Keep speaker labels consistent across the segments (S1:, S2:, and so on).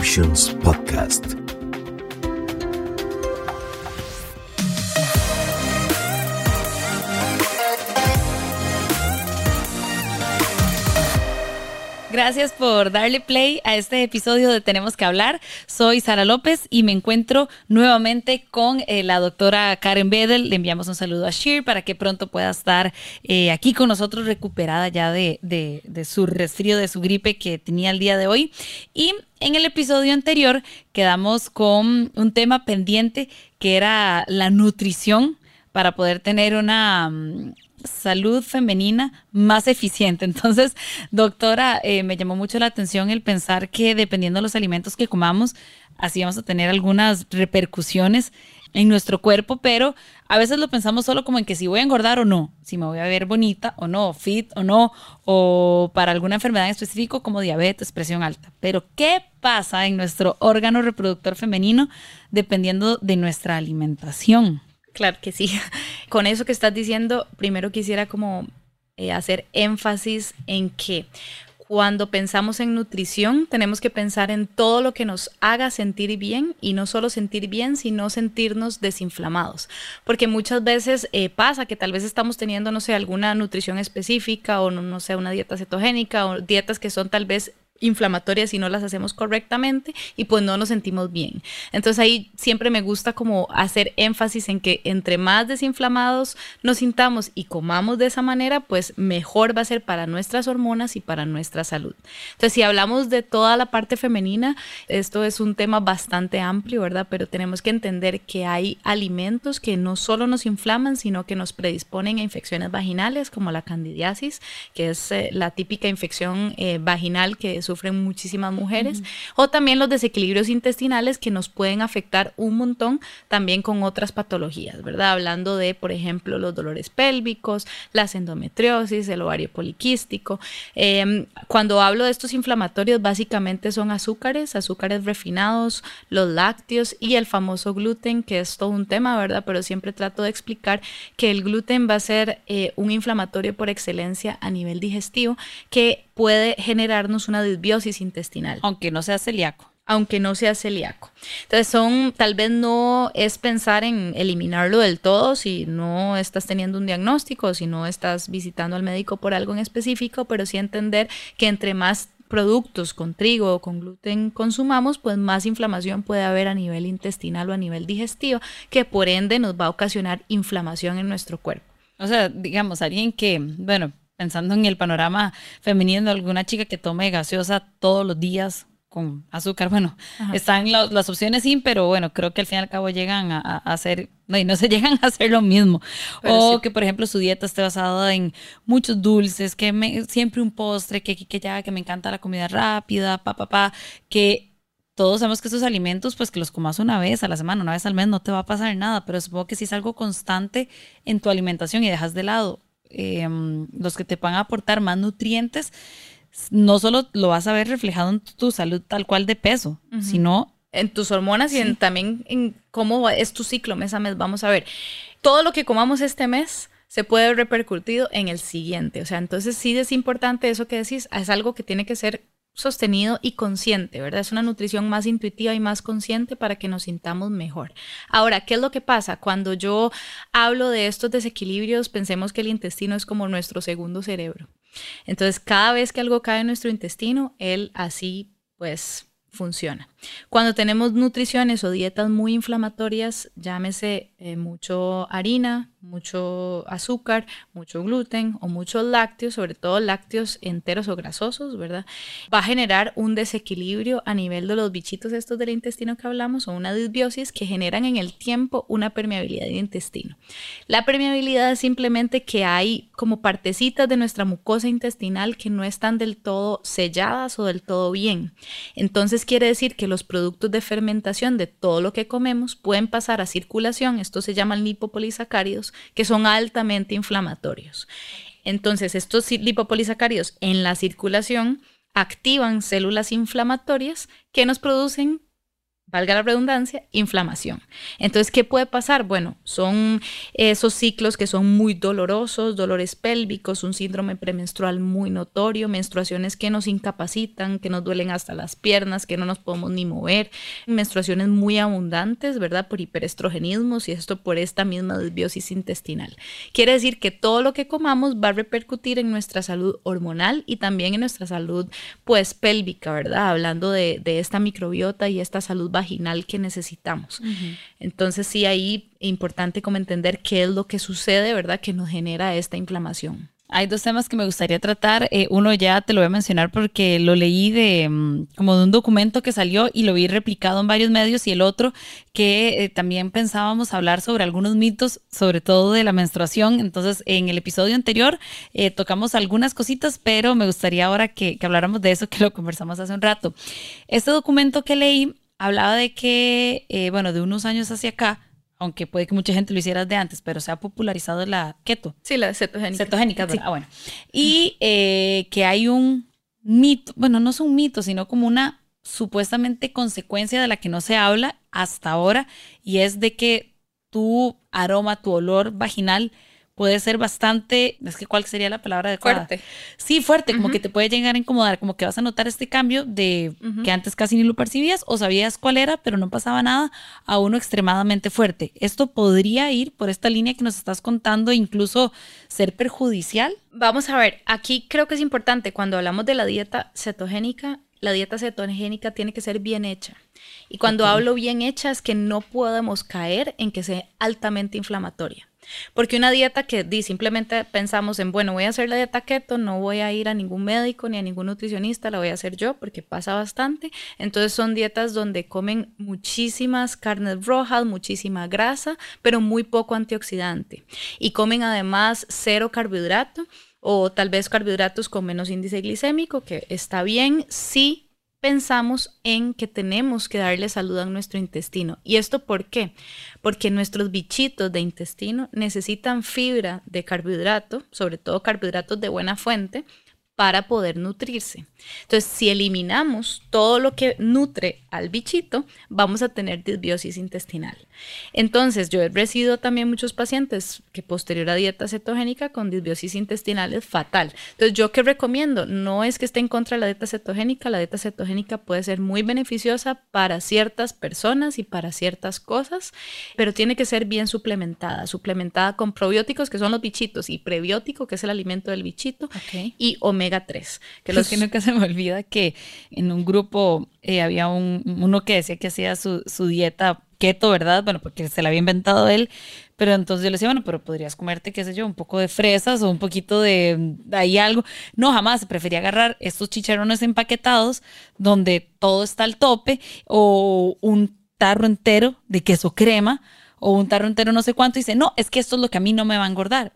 S1: Emotions Podcast.
S2: Gracias por darle play a este episodio de Tenemos que hablar. Soy Sara López y me encuentro nuevamente con eh, la doctora Karen Bedel. Le enviamos un saludo a Sheer para que pronto pueda estar eh, aquí con nosotros recuperada ya de, de, de su resfrío, de su gripe que tenía el día de hoy. Y en el episodio anterior quedamos con un tema pendiente que era la nutrición para poder tener una mm, salud femenina más eficiente. Entonces, doctora, eh, me llamó mucho la atención el pensar que dependiendo de los alimentos que comamos, así vamos a tener algunas repercusiones en nuestro cuerpo, pero a veces lo pensamos solo como en que si voy a engordar o no, si me voy a ver bonita o no, fit o no, o para alguna enfermedad en específico como diabetes, presión alta. Pero, ¿qué pasa en nuestro órgano reproductor femenino dependiendo de nuestra alimentación?
S3: Claro que sí. Con eso que estás diciendo, primero quisiera como eh, hacer énfasis en que cuando pensamos en nutrición, tenemos que pensar en todo lo que nos haga sentir bien y no solo sentir bien, sino sentirnos desinflamados. Porque muchas veces eh, pasa que tal vez estamos teniendo, no sé, alguna nutrición específica o no, no sé, una dieta cetogénica o dietas que son tal vez inflamatorias si no las hacemos correctamente y pues no nos sentimos bien. Entonces ahí siempre me gusta como hacer énfasis en que entre más desinflamados nos sintamos y comamos de esa manera, pues mejor va a ser para nuestras hormonas y para nuestra salud. Entonces si hablamos de toda la parte femenina, esto es un tema bastante amplio, ¿verdad? Pero tenemos que entender que hay alimentos que no solo nos inflaman, sino que nos predisponen a infecciones vaginales como la candidiasis, que es eh, la típica infección eh, vaginal que es sufren muchísimas mujeres, o también los desequilibrios intestinales que nos pueden afectar un montón también con otras patologías, ¿verdad? Hablando de, por ejemplo, los dolores pélvicos, las endometriosis, el ovario poliquístico. Eh, cuando hablo de estos inflamatorios, básicamente son azúcares, azúcares refinados, los lácteos y el famoso gluten, que es todo un tema, ¿verdad? Pero siempre trato de explicar que el gluten va a ser eh, un inflamatorio por excelencia a nivel digestivo que puede generarnos una disbiosis intestinal.
S2: Aunque no sea celíaco
S3: aunque no sea celíaco. Entonces son, tal vez no es pensar en eliminarlo del todo si no estás teniendo un diagnóstico, si no estás visitando al médico por algo en específico, pero sí entender que entre más productos con trigo o con gluten consumamos, pues más inflamación puede haber a nivel intestinal o a nivel digestivo, que por ende nos va a ocasionar inflamación en nuestro cuerpo.
S2: O sea, digamos, alguien que, bueno, pensando en el panorama femenino de alguna chica que tome gaseosa todos los días con azúcar, bueno, están las opciones sí, pero bueno, creo que al fin y al cabo llegan a, hacer, no, y no se llegan a hacer lo mismo. o que, por ejemplo, su dieta esté basada en muchos dulces, que me, siempre un postre, que, que, ya, que me encanta la comida rápida, pa, pa, pa, que todos sabemos que esos alimentos, pues que los comas una vez a la semana, una vez al mes, no te va a pasar nada, pero supongo que si es algo constante en tu alimentación y dejas de lado Em, los que te van a aportar más nutrientes, no solo lo vas a ver reflejado en tu salud tal cual de peso, sino
S3: en tus hormonas y en, también en cómo es tu ciclo mes a mes. Vamos a ver, todo lo que comamos este mes se puede ver repercutido en el siguiente. O sea, entonces sí es importante eso que decís, es algo que tiene que ser sostenido y consciente, ¿verdad? Es una nutrición más intuitiva y más consciente para que nos sintamos mejor. Ahora, ¿qué es lo que pasa? Cuando yo hablo de estos desequilibrios, pensemos que el intestino es como nuestro segundo cerebro. Entonces, cada vez que algo cae en nuestro intestino, él así, pues, funciona. Cuando tenemos nutriciones o dietas muy inflamatorias, llámese eh, mucho harina, mucho azúcar, mucho gluten o muchos lácteos, sobre todo lácteos enteros o grasosos, ¿verdad? Va a generar un desequilibrio a nivel de los bichitos estos del intestino que hablamos o una disbiosis que generan en el tiempo una permeabilidad del intestino. La permeabilidad es simplemente que hay como partecitas de nuestra mucosa intestinal que no están del todo selladas o del todo bien. Entonces quiere decir que los productos de fermentación de todo lo que comemos pueden pasar a circulación, esto se llaman lipopolisacáridos, que son altamente inflamatorios. Entonces, estos lipopolisacáridos en la circulación activan células inflamatorias que nos producen valga la redundancia, inflamación. Entonces, ¿qué puede pasar? Bueno, son esos ciclos que son muy dolorosos, dolores pélvicos, un síndrome premenstrual muy notorio, menstruaciones que nos incapacitan, que nos duelen hasta las piernas, que no nos podemos ni mover, menstruaciones muy abundantes, ¿verdad? Por hiperestrogenismos y esto por esta misma desbiosis intestinal. Quiere decir que todo lo que comamos va a repercutir en nuestra salud hormonal y también en nuestra salud, pues, pélvica, ¿verdad? Hablando de, de esta microbiota y esta salud vaginal que necesitamos. Entonces sí, ahí es importante como entender qué es lo que sucede, ¿verdad? Que nos genera esta inflamación.
S2: Hay dos temas que me gustaría tratar. Eh, uno ya te lo voy a mencionar porque lo leí de mm, como de un documento que salió y lo vi replicado en varios medios y el otro que eh, también pensábamos hablar sobre algunos mitos, sobre todo de la menstruación. Entonces, en el episodio anterior eh, tocamos algunas cositas, pero me gustaría ahora que, que habláramos de eso que lo conversamos hace un rato. Este documento que leí hablaba de que, eh, bueno, de unos años hacia acá, aunque puede que mucha gente lo hiciera de antes, pero se ha popularizado la keto.
S3: Sí, la cetogénica.
S2: Cetogénica, ¿verdad? Ah, bueno. Y eh, que hay un mito, bueno, no es un mito, sino como una supuestamente consecuencia de la que no se habla hasta ahora, y es de que tu aroma, tu olor vaginal puede ser bastante, es que cuál sería la palabra adecuada.
S3: Fuerte.
S2: Sí, fuerte, como que te puede llegar a incomodar, como que vas a notar este cambio de que antes casi ni lo percibías o sabías cuál era, pero no pasaba nada, a uno extremadamente fuerte. Esto podría ir por esta línea que nos estás contando, incluso ser perjudicial.
S3: Vamos a ver, aquí creo que es importante cuando hablamos de la dieta cetogénica, la dieta cetogénica tiene que ser bien hecha. Y cuando hablo bien hecha es que no podemos caer en que sea altamente inflamatoria. Porque una dieta que di, simplemente pensamos en, bueno, voy a hacer la dieta keto, no voy a ir a ningún médico ni a ningún nutricionista, la voy a hacer yo porque pasa bastante. Entonces son dietas donde comen muchísimas carnes rojas, muchísima grasa, pero muy poco antioxidante. Y comen además cero carbohidrato o tal vez carbohidratos con menos índice glicémico, que está bien si pensamos en que tenemos que darle salud a nuestro intestino. ¿Y esto por qué? Porque nuestros bichitos de intestino necesitan fibra de carbohidrato, sobre todo carbohidratos de buena fuente, para poder nutrirse. Entonces, si eliminamos todo lo que nutre al bichito, vamos a tener disbiosis intestinal. Entonces, yo he recibido también muchos pacientes que posterior a dieta cetogénica con disbiosis intestinal es fatal. Entonces, yo qué recomiendo, no es que esté en contra de la dieta cetogénica, la dieta cetogénica puede ser muy beneficiosa para ciertas personas y para ciertas cosas, pero tiene que ser bien suplementada, suplementada con probióticos que son los bichitos y prebiótico que es el alimento del bichito y omega 3.
S2: Que los que nunca se me olvida que en un grupo eh, había un, uno que decía que hacía su, su dieta keto, ¿verdad? Bueno, porque se la había inventado él, pero entonces yo le decía, bueno, pero podrías comerte, qué sé yo, un poco de fresas o un poquito de, ahí algo. No, jamás, prefería agarrar estos chicharrones empaquetados donde todo está al tope o un tarro entero de queso crema o un tarro entero no sé cuánto y dice, no, es que esto es lo que a mí no me va a engordar.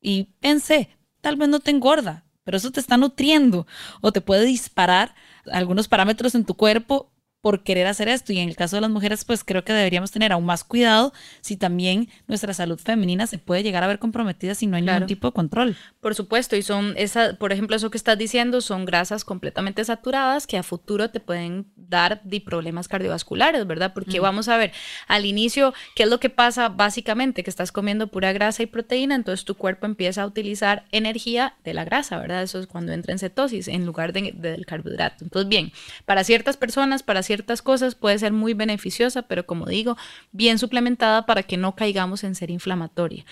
S2: Y pensé, tal vez no te engorda, pero eso te está nutriendo o te puede disparar algunos parámetros en tu cuerpo por querer hacer esto. Y en el caso de las mujeres, pues creo que deberíamos tener aún más cuidado si también nuestra salud femenina se puede llegar a ver comprometida si no hay ningún tipo de control.
S3: Por supuesto, y son esa, por ejemplo, eso que estás diciendo, son grasas completamente saturadas que a futuro te pueden dar de problemas cardiovasculares, ¿verdad? Porque vamos a ver, al inicio, ¿qué es lo que pasa básicamente? Que estás comiendo pura grasa y proteína, entonces tu cuerpo empieza a utilizar energía de la grasa, ¿verdad? Eso es cuando entra en cetosis en lugar de, del carbohidrato. Entonces, bien, para ciertas personas, para ciertas cosas puede ser muy beneficiosa, pero como digo, bien suplementada para que no caigamos en ser inflamatoria.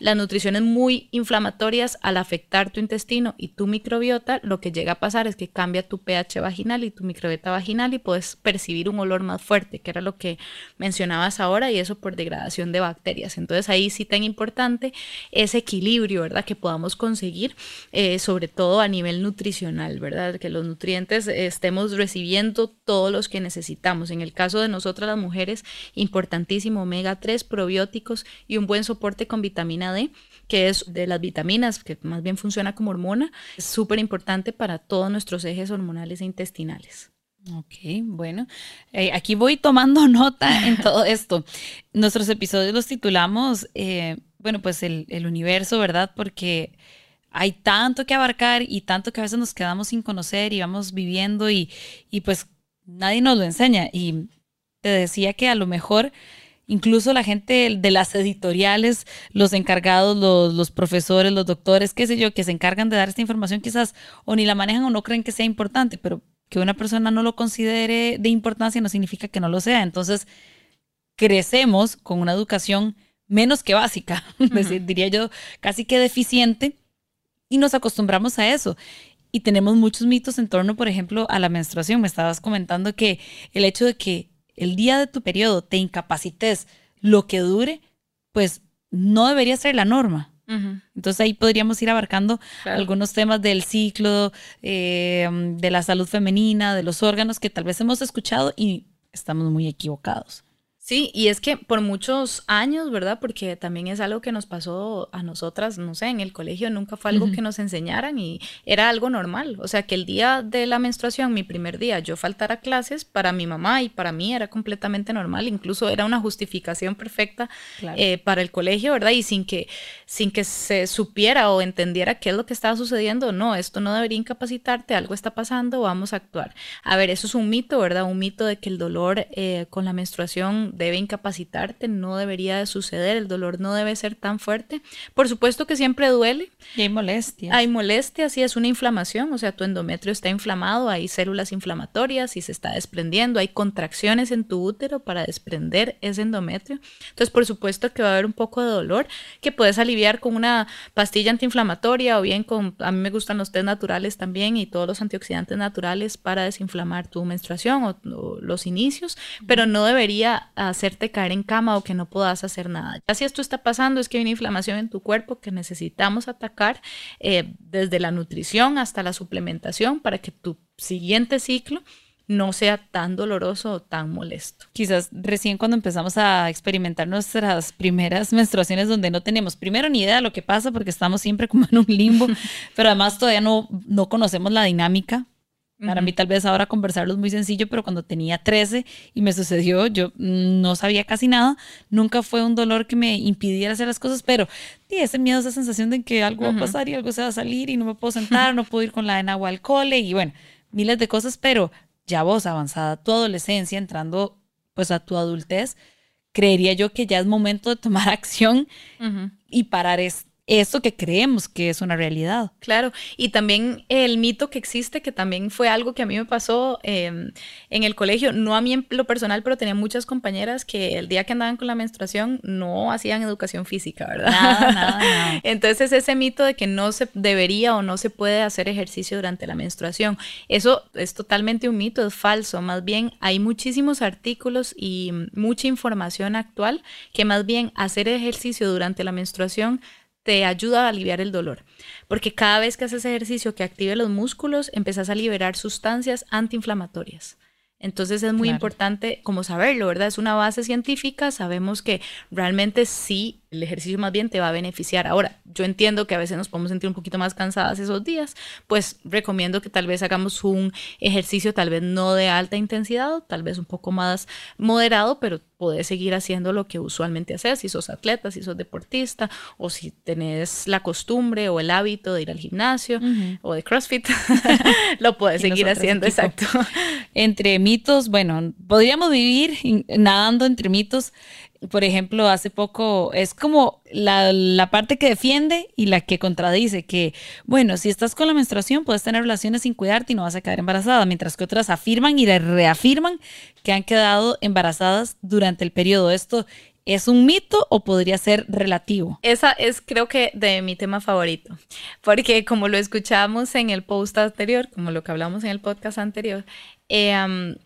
S3: Las nutriciones muy inflamatorias al afectar tu intestino y tu microbiota, lo que llega a pasar es que cambia tu pH vaginal y tu microbiota vaginal y puedes percibir un olor más fuerte, que era lo que mencionabas ahora, y eso por degradación de bacterias. Entonces ahí sí tan importante ese equilibrio, ¿verdad? Que podamos conseguir, eh, sobre todo a nivel nutricional, ¿verdad? Que los nutrientes estemos recibiendo todos los que necesitamos. En el caso de nosotras las mujeres, importantísimo omega 3, probióticos y un buen soporte con vitamina D que es de las vitaminas, que más bien funciona como hormona, es súper importante para todos nuestros ejes hormonales e intestinales.
S2: Ok, bueno, eh, aquí voy tomando nota en todo esto. Nuestros episodios los titulamos, eh, bueno, pues el, el, universo, ¿verdad? Porque hay tanto que abarcar y tanto que a veces nos quedamos sin conocer y vamos viviendo y, y pues nadie nos lo enseña. Y te decía que a lo mejor incluso la gente de las editoriales, los encargados, los, los, profesores, los doctores, qué sé yo, que se encargan de dar esta información, quizás o ni la manejan o no creen que sea importante, pero que una persona no lo considere de importancia no significa que no lo sea. Entonces, crecemos con una educación menos que básica, diría yo, casi que deficiente, y nos acostumbramos a eso. Y tenemos muchos mitos en torno, por ejemplo, a la menstruación. Me estabas comentando que el hecho de que el día de tu periodo te incapacites lo que dure, pues no debería ser la norma. Entonces ahí podríamos ir abarcando algunos temas del ciclo, eh, de la salud femenina, de los órganos que tal vez hemos escuchado y estamos muy equivocados.
S3: Sí, y es que por muchos años, ¿verdad? Porque también es algo que nos pasó a nosotras, no sé, en el colegio nunca fue algo que nos enseñaran y era algo normal. O sea, que el día de la menstruación, mi primer día, yo faltara clases, para mi mamá y para mí era completamente normal, incluso era una justificación perfecta eh, para el colegio, ¿verdad? Y sin que, sin que se supiera o entendiera qué es lo que estaba sucediendo, no, esto no debería incapacitarte, algo está pasando, vamos a actuar. A ver, eso es un mito, ¿verdad? Un mito de que el dolor eh, con la menstruación debe incapacitarte, no debería de suceder, el dolor no debe ser tan fuerte. Por supuesto que siempre duele.
S2: Y hay molestias.
S3: Hay molestias, sí, es una inflamación, o sea, tu endometrio está inflamado, hay células inflamatorias y se está desprendiendo, hay contracciones en tu útero para desprender ese endometrio. Entonces, por supuesto que va a haber un poco de dolor que puedes aliviar con una pastilla antiinflamatoria o bien con, a mí me gustan los test naturales también y todos los antioxidantes naturales para desinflamar tu menstruación o, o los inicios, pero no debería hacerte caer en cama o que no puedas hacer nada. Ya si esto está pasando es que hay una inflamación en tu cuerpo que necesitamos atacar eh, desde la nutrición hasta la suplementación para que tu siguiente ciclo no sea tan doloroso o tan molesto.
S2: Quizás recién cuando empezamos a experimentar nuestras primeras menstruaciones donde no tenemos primero ni idea de lo que pasa porque estamos siempre como en un limbo, pero además todavía no, no conocemos la dinámica para mí tal vez ahora conversarlo es muy sencillo, pero cuando tenía 13 y me sucedió, yo no sabía casi nada, nunca fue un dolor que me impidiera hacer las cosas, pero y ese miedo, esa sensación de que algo va a pasar y algo se va a salir y no me puedo sentar, no puedo ir con la en agua al cole y bueno, miles de cosas, pero ya vos avanzada tu adolescencia, entrando pues a tu adultez, creería yo que ya es momento de tomar acción y parar esto eso que creemos que es una realidad.
S3: Claro, y también el mito que existe, que también fue algo que a mí me pasó em, en el colegio, no a mí en lo personal, pero tenía muchas compañeras que el día que andaban con la menstruación no hacían educación física, ¿verdad?
S2: Nada, nada, nada.
S3: Entonces ese mito de que no se debería o no se puede hacer ejercicio durante la menstruación, eso es totalmente un mito, es falso, más bien hay muchísimos artículos y mucha información actual que más bien hacer ejercicio durante la menstruación te ayuda a aliviar el dolor, porque cada vez que haces ejercicio que active los músculos, empezás a liberar sustancias antiinflamatorias. Entonces es muy importante como saberlo, ¿verdad? Es una base científica, sabemos que realmente sí, el ejercicio más bien te va a beneficiar. Ahora, yo entiendo que a veces nos podemos sentir un poquito más cansadas esos días, pues recomiendo que tal vez hagamos un ejercicio tal vez no de alta intensidad, tal vez un poco más moderado, pero podés seguir haciendo lo que usualmente haces, si sos atleta, si sos deportista, o si tenés la costumbre o el hábito de ir al gimnasio o de CrossFit, lo puedes seguir haciendo, exacto.
S2: Entre mitos, bueno, podríamos vivir nadando entre mitos por ejemplo, hace poco es como la, parte que defiende y la que contradice, que, bueno, si estás con la menstruación puedes tener relaciones sin cuidarte y no vas a quedar embarazada, mientras que otras afirman y reafirman que han quedado embarazadas durante el periodo. Esto ¿Es un mito o podría ser relativo?
S3: Esa es creo que de mi tema favorito, porque como lo escuchamos en el post anterior, como lo que hablamos en el podcast anterior, eh,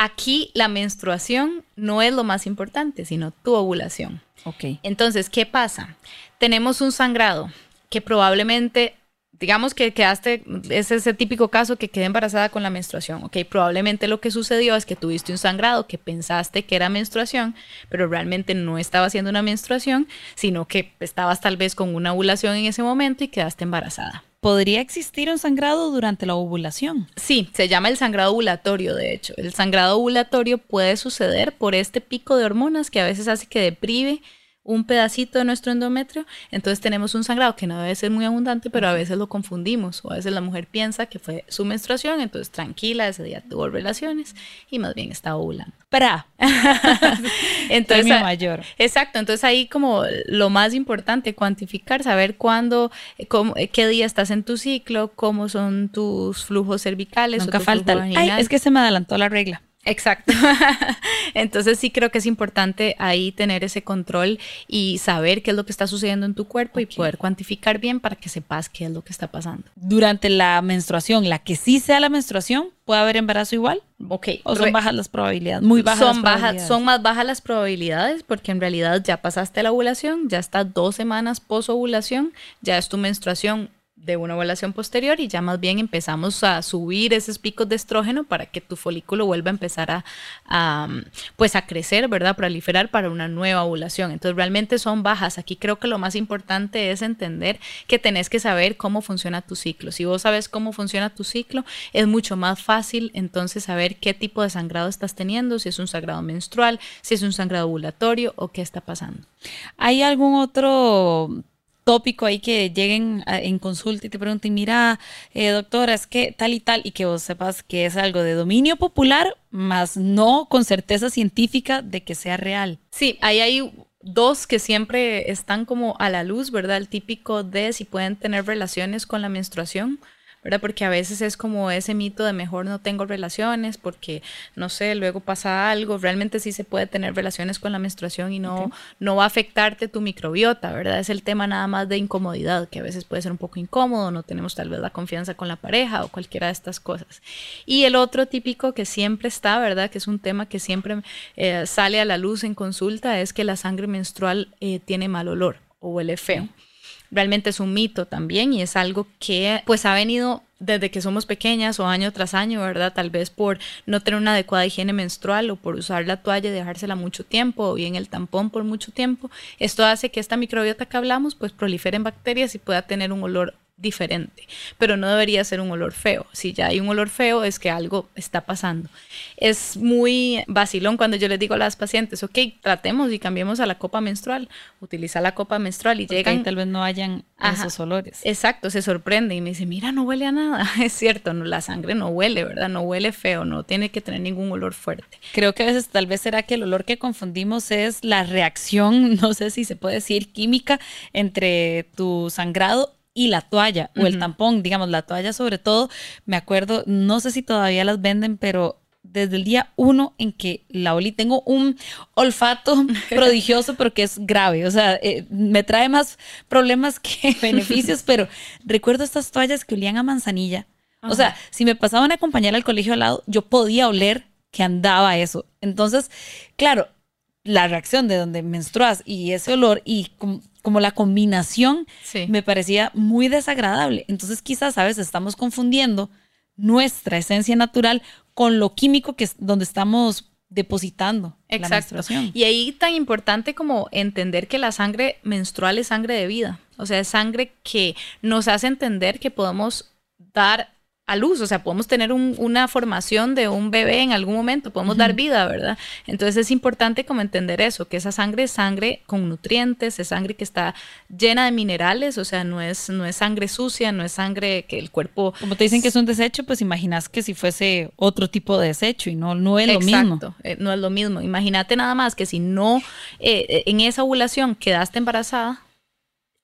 S3: aquí la menstruación no es lo más importante, sino tu ovulación.
S2: Ok.
S3: Entonces, ¿qué pasa? Tenemos un sangrado que probablemente digamos que quedaste, es ese típico caso que quedé embarazada con la menstruación, ok, probablemente lo que sucedió es que tuviste un sangrado que pensaste que era menstruación, pero realmente no estaba siendo una menstruación, sino que estabas tal vez con una ovulación en ese momento y quedaste embarazada.
S2: ¿Podría existir un sangrado durante la ovulación?
S3: Sí, se llama el sangrado ovulatorio, de hecho. El sangrado ovulatorio puede suceder por este pico de hormonas que a veces hace que deprive un pedacito de nuestro endometrio, entonces tenemos un sangrado que no debe ser muy abundante, pero a veces lo confundimos o a veces la mujer piensa que fue su menstruación, entonces tranquila, ese día tuvo relaciones y más bien está ovulando.
S2: Para.
S3: entonces,
S2: mayor.
S3: Exacto, entonces ahí como lo más importante, cuantificar, saber cuándo, cómo, qué día estás en tu ciclo, cómo son tus flujos cervicales.
S2: Nunca falta. Ay, es que se me adelantó la regla.
S3: Exacto. Entonces sí creo que es importante ahí tener ese control y saber qué es lo que está sucediendo en tu cuerpo y poder cuantificar bien para que sepas qué es lo que está pasando.
S2: Durante la menstruación, la que sí sea la menstruación, ¿puede haber embarazo igual?
S3: Ok.
S2: ¿O son bajas las probabilidades? Muy bajas
S3: son bajas, Son más bajas las probabilidades porque en realidad ya pasaste la ovulación, ya está dos semanas post ovulación, ya es tu menstruación de una ovulación posterior y ya más bien empezamos a subir esos picos de estrógeno para que tu folículo vuelva a empezar a, pues a crecer, ¿verdad? Proliferar para una nueva ovulación. Entonces realmente son bajas. Aquí creo que lo más importante es entender que tenés que saber cómo funciona tu ciclo. Si vos sabes cómo funciona tu ciclo, es mucho más fácil entonces saber qué tipo de sangrado estás teniendo, si es un sangrado menstrual, si es un sangrado ovulatorio o qué está pasando.
S2: ¿Hay algún otro tópico ahí que lleguen en consulta y te pregunten, mira, eh, doctora, es que tal y tal, y que vos sepas que es algo de dominio popular, más no con certeza científica de que sea real.
S3: Sí, ahí hay dos que siempre están como a la luz, ¿verdad? El típico de si pueden tener relaciones con la menstruación. ¿Verdad? Porque a veces es como ese mito de mejor no tengo relaciones porque, no sé, luego pasa algo. Realmente sí se puede tener relaciones con la menstruación y no, no va a afectarte tu microbiota, ¿verdad? Es el tema nada más de incomodidad, que a veces puede ser un poco incómodo, no tenemos tal vez la confianza con la pareja o cualquiera de estas cosas. Y el otro típico que siempre está, ¿verdad? Que es un tema que siempre eh, sale a la luz en consulta, es que la sangre menstrual eh, tiene mal olor o huele feo realmente es un mito también y es algo que pues ha venido desde que somos pequeñas o año tras año, ¿verdad? Tal vez por no tener una adecuada higiene menstrual o por usar la toalla y dejársela mucho tiempo o bien el tampón por mucho tiempo. Esto hace que esta microbiota que hablamos pues proliferen bacterias y pueda tener un olor diferente, pero no debería ser un olor feo. Si ya hay un olor feo es que algo está pasando. Es muy vacilón cuando yo les digo a las pacientes, ok, tratemos y cambiemos a la copa menstrual, utiliza la copa menstrual y llegan...
S2: tal vez no hayan esos olores.
S3: Exacto, se sorprende y me dice, mira, no huele a nada. Es cierto, no, la sangre no huele, ¿verdad? No huele feo, no tiene que tener ningún olor fuerte.
S2: Creo que a veces tal vez será que el olor que confundimos es la reacción, no sé si se puede decir química, entre tu sangrado y la toalla o el tampón, digamos, la toalla sobre todo, me acuerdo, no sé si todavía las venden, pero desde el día uno en que la olí, tengo un olfato prodigioso, pero que es grave, o sea, eh, me trae más problemas que beneficios, pero recuerdo estas toallas que olían a manzanilla. O sea, si me pasaban a acompañar al colegio al lado, yo podía oler que andaba eso. Entonces, claro, la reacción de donde menstruas y ese olor y como la combinación me parecía muy desagradable. Entonces quizás a veces estamos confundiendo nuestra esencia natural con lo químico que es donde estamos depositando
S3: Exacto. la menstruación. Y ahí tan importante como entender que la sangre menstrual es sangre de vida, o sea, es sangre que nos hace entender que podemos dar a luz, o sea, podemos tener un, una formación de un bebé en algún momento, podemos dar vida, ¿verdad? Entonces es importante como entender eso, que esa sangre es sangre con nutrientes, es sangre que está llena de minerales, o sea, no es, no es sangre sucia, no es sangre que el cuerpo...
S2: Como te dicen que es un desecho, pues imaginas que si fuese otro tipo de desecho y no, no es lo mismo.
S3: Exacto, eh, no es lo mismo. Imagínate nada más que si no, eh, en esa ovulación quedaste embarazada,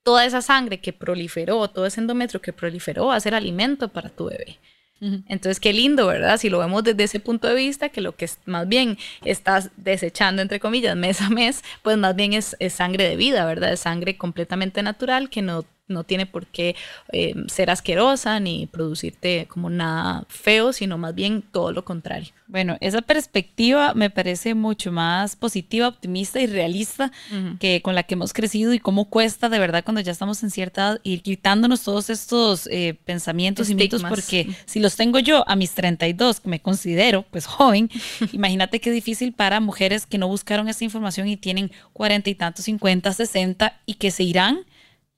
S3: toda esa sangre que proliferó, todo ese endometrio que proliferó va a ser alimento para tu bebé. Entonces, qué lindo, ¿verdad? Si lo vemos desde ese punto de vista, que lo que es, más bien estás desechando, entre comillas, mes a mes, pues más bien es, es sangre de vida, ¿verdad? Es sangre completamente natural que no no tiene por qué eh, ser asquerosa ni producirte como nada feo, sino más bien todo lo contrario.
S2: Bueno, esa perspectiva me parece mucho más positiva, optimista y realista que con la que hemos crecido y cómo cuesta de verdad cuando ya estamos en cierta edad ir quitándonos todos estos eh, pensamientos y mitos, porque si los tengo yo a mis 32, que me considero pues joven, imagínate qué difícil para mujeres que no buscaron esa información y tienen cuarenta y tantos, 50, 60 y que se irán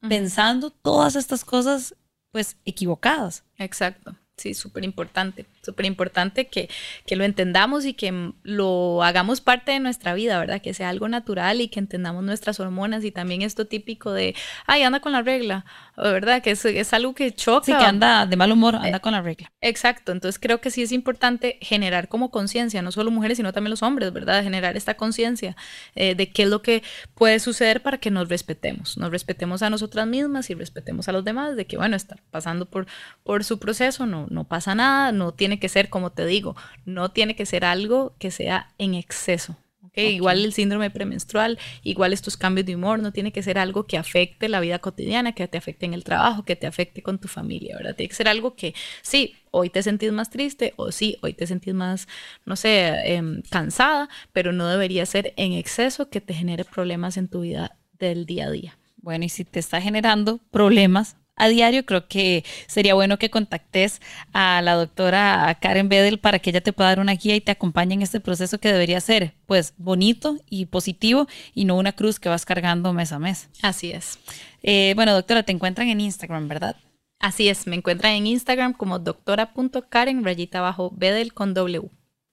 S2: pensando todas estas cosas pues equivocadas.
S3: Exacto. Sí, súper importante, súper importante que, que, lo entendamos y que lo hagamos parte de nuestra vida, ¿verdad? Que sea algo natural y que entendamos nuestras hormonas y también esto típico de, ay, anda con la regla, ¿verdad? Que es, es algo que choca.
S2: Sí, que anda de mal humor, anda eh, con la regla.
S3: Exacto, entonces creo que sí es importante generar como conciencia, no solo mujeres, sino también los hombres, ¿verdad? Generar esta conciencia eh, de qué es lo que puede suceder para que nos respetemos, nos respetemos a nosotras mismas y respetemos a los demás, de que, bueno, estar pasando por, por su proceso no no pasa nada, no tiene que ser, como te digo, no tiene que ser algo que sea en exceso. ¿okay? Igual el síndrome premenstrual, igual estos cambios de humor, no tiene que ser algo que afecte la vida cotidiana, que te afecte en el trabajo, que te afecte con tu familia, ¿verdad? Tiene que ser algo que, sí, hoy te sentís más triste o sí, hoy te sentís más, no sé, em, cansada, pero no debería ser en exceso que te genere problemas en tu vida del día a día.
S2: Bueno, y si te está generando problemas, a diario, creo que sería bueno que contactes a la doctora Karen Bedel para que ella te pueda dar una guía y te acompañe en este proceso que debería ser, pues, bonito y positivo y no una cruz que vas cargando mes a mes.
S3: Así es.
S2: Eh, bueno, doctora, te encuentran en Instagram, ¿verdad?
S3: Así es, me encuentran en Instagram como doctora.karen rayita abajo Bedel con W.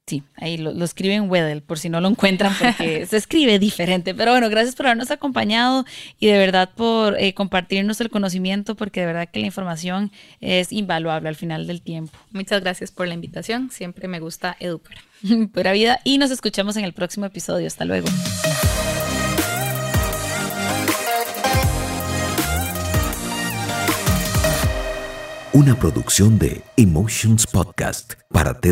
S2: Sí, ahí lo, escriben Weddell, por si no lo encuentran, porque se escribe diferente. Pero bueno, gracias por habernos acompañado y de verdad por eh, compartirnos el conocimiento, porque de verdad que la información es invaluable al final del tiempo.
S3: Muchas gracias por la invitación, siempre me gusta educar.
S2: Pura vida y nos escuchamos en el próximo episodio. Hasta luego.
S1: Una producción de Emotions Podcast para T